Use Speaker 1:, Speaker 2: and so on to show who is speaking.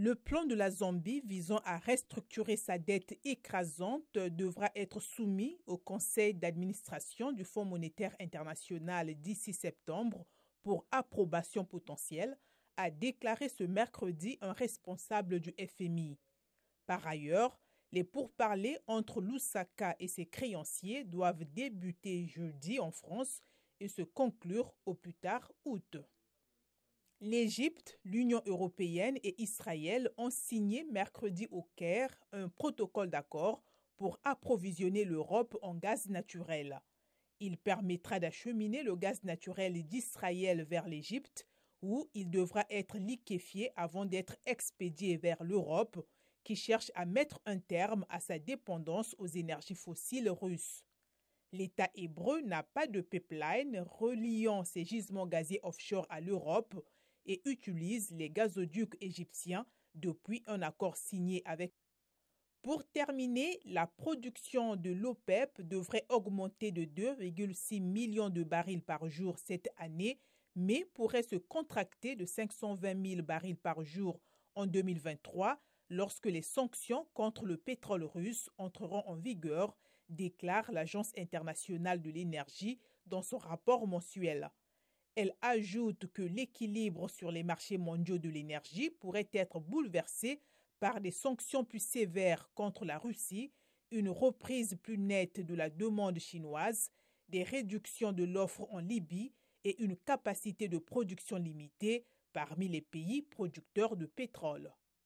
Speaker 1: Le plan de la Zambie visant à restructurer sa dette écrasante devra être soumis au conseil d'administration du Fonds monétaire international d'ici septembre pour approbation potentielle, a déclaré ce mercredi un responsable du FMI. Par ailleurs, les pourparlers entre Lusaka et ses créanciers doivent débuter jeudi en France et se conclure au plus tard août. L'Égypte, l'Union européenne et Israël ont signé mercredi au Caire un protocole d'accord pour approvisionner l'Europe en gaz naturel. Il permettra d'acheminer le gaz naturel d'Israël vers l'Égypte, où il devra être liquéfié avant d'être expédié vers l'Europe qui cherche à mettre un terme à sa dépendance aux énergies fossiles russes. L'État hébreu n'a pas de pipeline reliant ses gisements gaziers offshore à l'Europe et utilise les gazoducs égyptiens depuis un accord signé avec. Pour terminer, la production de l'OPEP devrait augmenter de 2,6 millions de barils par jour cette année, mais pourrait se contracter de 520 000 barils par jour en 2023 lorsque les sanctions contre le pétrole russe entreront en vigueur, déclare l'Agence internationale de l'énergie dans son rapport mensuel. Elle ajoute que l'équilibre sur les marchés mondiaux de l'énergie pourrait être bouleversé par des sanctions plus sévères contre la Russie, une reprise plus nette de la demande chinoise, des réductions de l'offre en Libye et une capacité de production limitée parmi les pays producteurs de pétrole.